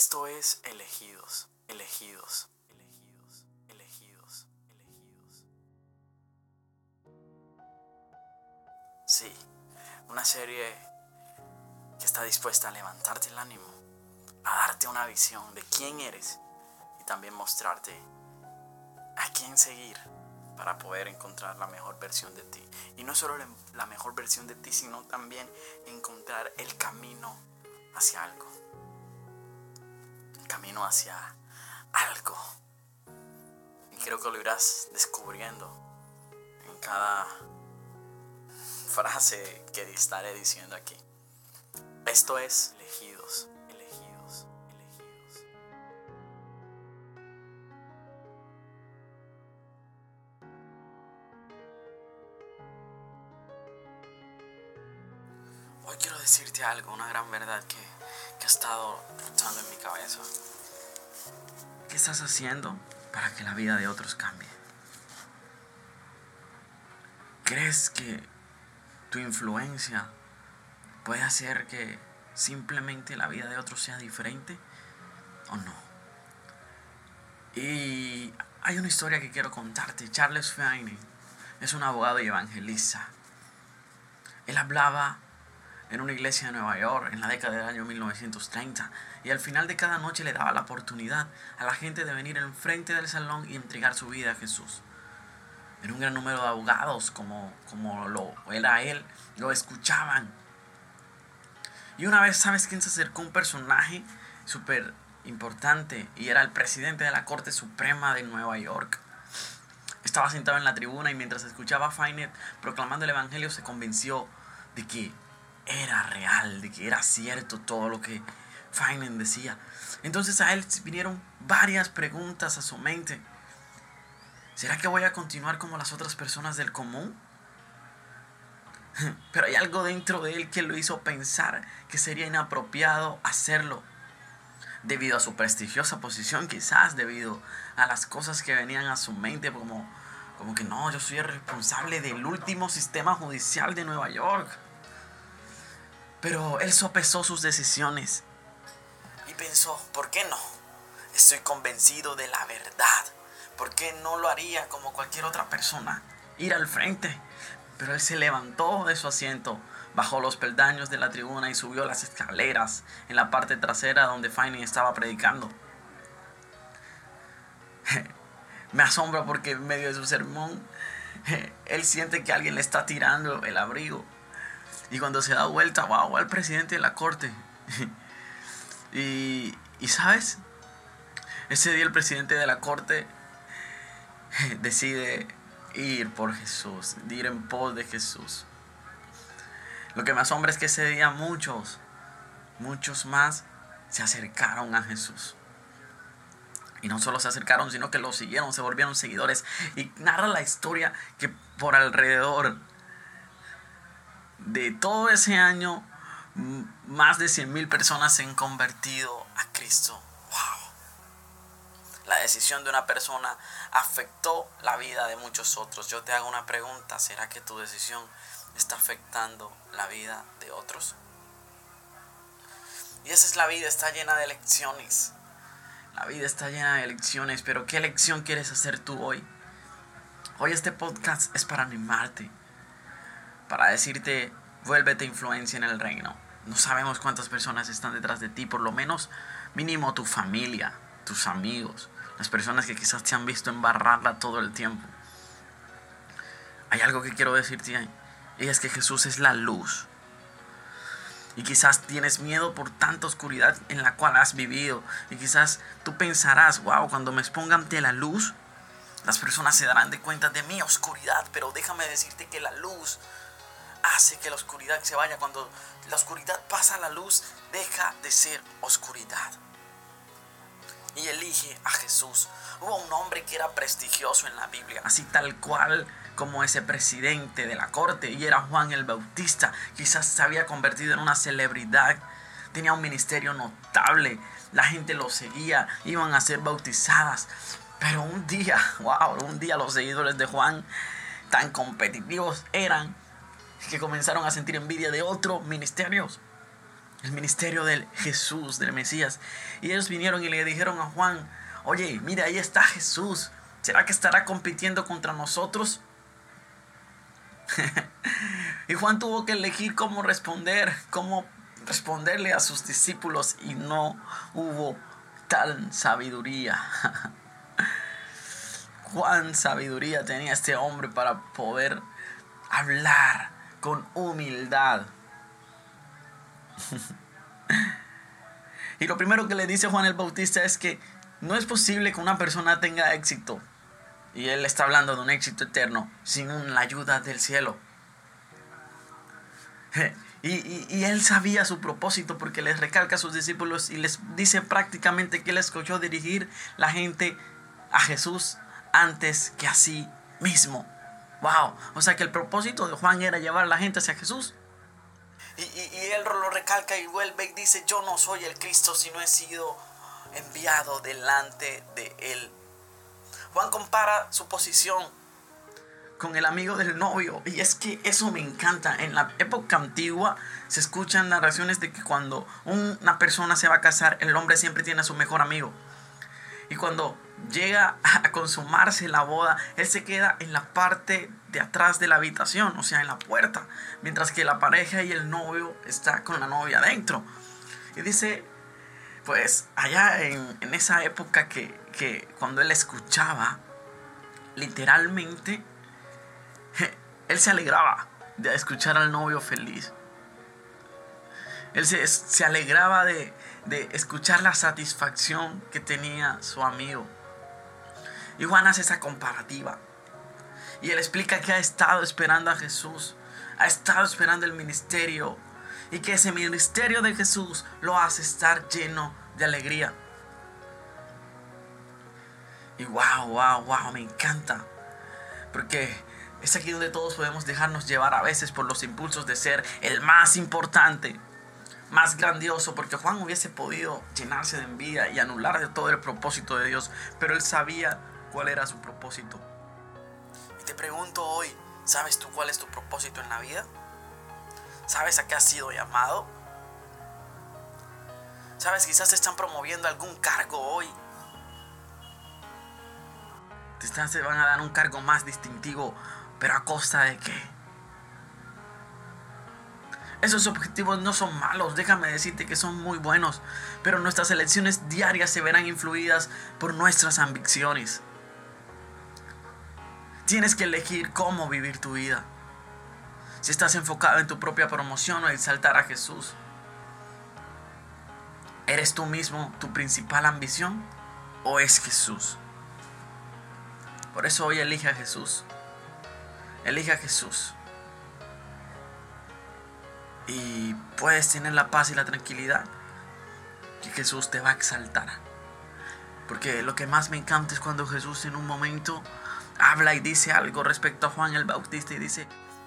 Esto es elegidos, elegidos, elegidos, elegidos, elegidos. Sí, una serie que está dispuesta a levantarte el ánimo, a darte una visión de quién eres y también mostrarte a quién seguir para poder encontrar la mejor versión de ti. Y no solo la mejor versión de ti, sino también encontrar el camino hacia algo. Camino hacia algo. Y creo que lo irás descubriendo en cada frase que estaré diciendo aquí. Esto es elegidos. Hoy quiero decirte algo, una gran verdad que, que ha estado luchando en mi cabeza. ¿Qué estás haciendo para que la vida de otros cambie? ¿Crees que tu influencia puede hacer que simplemente la vida de otros sea diferente o no? Y hay una historia que quiero contarte. Charles Finney es un abogado y evangelista. Él hablaba en una iglesia de Nueva York en la década del año 1930 y al final de cada noche le daba la oportunidad a la gente de venir enfrente del salón y entregar su vida a Jesús. En un gran número de abogados como, como lo era él, lo escuchaban. Y una vez, ¿sabes quién se acercó? Un personaje súper importante y era el presidente de la Corte Suprema de Nueva York. Estaba sentado en la tribuna y mientras escuchaba a proclamando el Evangelio se convenció de que era real, de que era cierto todo lo que Feynman decía. Entonces a él vinieron varias preguntas a su mente. ¿Será que voy a continuar como las otras personas del común? Pero hay algo dentro de él que lo hizo pensar que sería inapropiado hacerlo. Debido a su prestigiosa posición, quizás debido a las cosas que venían a su mente, como, como que no, yo soy el responsable del último sistema judicial de Nueva York. Pero él sopesó sus decisiones y pensó, ¿por qué no? Estoy convencido de la verdad. ¿Por qué no lo haría como cualquier otra persona? Ir al frente. Pero él se levantó de su asiento, bajó los peldaños de la tribuna y subió las escaleras en la parte trasera donde Fanny estaba predicando. Me asombra porque en medio de su sermón, él siente que alguien le está tirando el abrigo. Y cuando se da vuelta, wow, al presidente de la corte. y, y sabes, ese día el presidente de la corte decide ir por Jesús, ir en pos de Jesús. Lo que me asombra es que ese día muchos, muchos más se acercaron a Jesús. Y no solo se acercaron, sino que lo siguieron, se volvieron seguidores. Y narra la historia que por alrededor de todo ese año, más de 100 mil personas se han convertido a Cristo. ¡Wow! La decisión de una persona afectó la vida de muchos otros. Yo te hago una pregunta, ¿será que tu decisión está afectando la vida de otros? Y esa es la vida, está llena de lecciones. La vida está llena de lecciones, pero ¿qué lección quieres hacer tú hoy? Hoy este podcast es para animarte, para decirte, vuélvete influencia en el reino. No sabemos cuántas personas están detrás de ti, por lo menos mínimo tu familia, tus amigos, las personas que quizás te han visto embarrarla todo el tiempo. Hay algo que quiero decirte y es que Jesús es la luz. Y quizás tienes miedo por tanta oscuridad en la cual has vivido. Y quizás tú pensarás, wow, cuando me exponga ante la luz, las personas se darán de cuenta de mi oscuridad. Pero déjame decirte que la luz hace que la oscuridad se vaya. Cuando la oscuridad pasa, la luz deja de ser oscuridad. Y elige a Jesús. Hubo un hombre que era prestigioso en la Biblia, así tal cual como ese presidente de la corte, y era Juan el Bautista. Quizás se había convertido en una celebridad, tenía un ministerio notable, la gente lo seguía, iban a ser bautizadas. Pero un día, wow, un día los seguidores de Juan, tan competitivos eran, que comenzaron a sentir envidia de otros ministerios. el ministerio del Jesús, del Mesías. Y ellos vinieron y le dijeron a Juan, oye, mira, ahí está Jesús. ¿Será que estará compitiendo contra nosotros? y Juan tuvo que elegir cómo responder, cómo responderle a sus discípulos y no hubo tal sabiduría. Juan sabiduría tenía este hombre para poder hablar con humildad. y lo primero que le dice Juan el Bautista es que no es posible que una persona tenga éxito, y él está hablando de un éxito eterno, sin la ayuda del cielo. Y, él sabía su propósito porque les recalca a sus discípulos y les dice prácticamente que él escogió dirigir la gente a Jesús antes que a sí mismo. Wow, o sea que el propósito de Juan era llevar a la gente hacia Jesús. Y, y él lo recalca y vuelve y dice, yo no soy el Cristo si no he sido enviado delante de él. Juan compara su posición con el amigo del novio. Y es que eso me encanta. En la época antigua se escuchan narraciones de que cuando una persona se va a casar, el hombre siempre tiene a su mejor amigo. Y cuando llega a consumarse la boda, él se queda en la parte de atrás de la habitación, o sea, en la puerta, mientras que la pareja y el novio está con la novia adentro. Y dice, pues allá en, esa época que, que cuando él escuchaba, literalmente, él se alegraba de escuchar al novio feliz. Él se, se alegraba de, de escuchar la satisfacción que tenía su amigo. Y Juan hace esa comparativa. Y él explica que ha estado esperando a Jesús. Ha estado esperando el ministerio. Y que ese ministerio de Jesús lo hace estar lleno de alegría. Y wow, wow, wow, me encanta. Porque es aquí donde todos podemos dejarnos llevar a veces por los impulsos de ser el más importante, más grandioso, porque Juan hubiese podido llenarse de envidia y anular de todo el propósito de Dios, pero él sabía cuál era su propósito. Y te pregunto hoy, ¿sabes tú cuál es tu propósito en la vida? ¿Sabes a qué has sido llamado? ¿Sabes? Quizás te están promoviendo algún cargo hoy. Están, te van a dar un cargo más distintivo, pero a costa de qué? Esos objetivos no son malos, déjame decirte que son muy buenos, pero nuestras elecciones diarias se verán influidas por nuestras ambiciones. Tienes que elegir cómo vivir tu vida. Si estás enfocado en tu propia promoción o en exaltar a Jesús. ¿Eres tú mismo tu principal ambición o es Jesús? Por eso hoy elige a Jesús. Elige a Jesús. Y puedes tener la paz y la tranquilidad que Jesús te va a exaltar. Porque lo que más me encanta es cuando Jesús en un momento habla y dice algo respecto a Juan el Bautista y dice,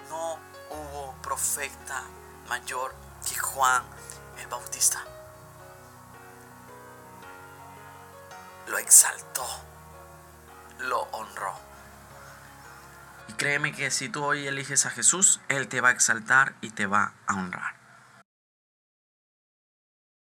no hubo profeta mayor que Juan el Bautista. lo exaltó, lo honró. Y créeme que si tú hoy eliges a Jesús, Él te va a exaltar y te va a honrar.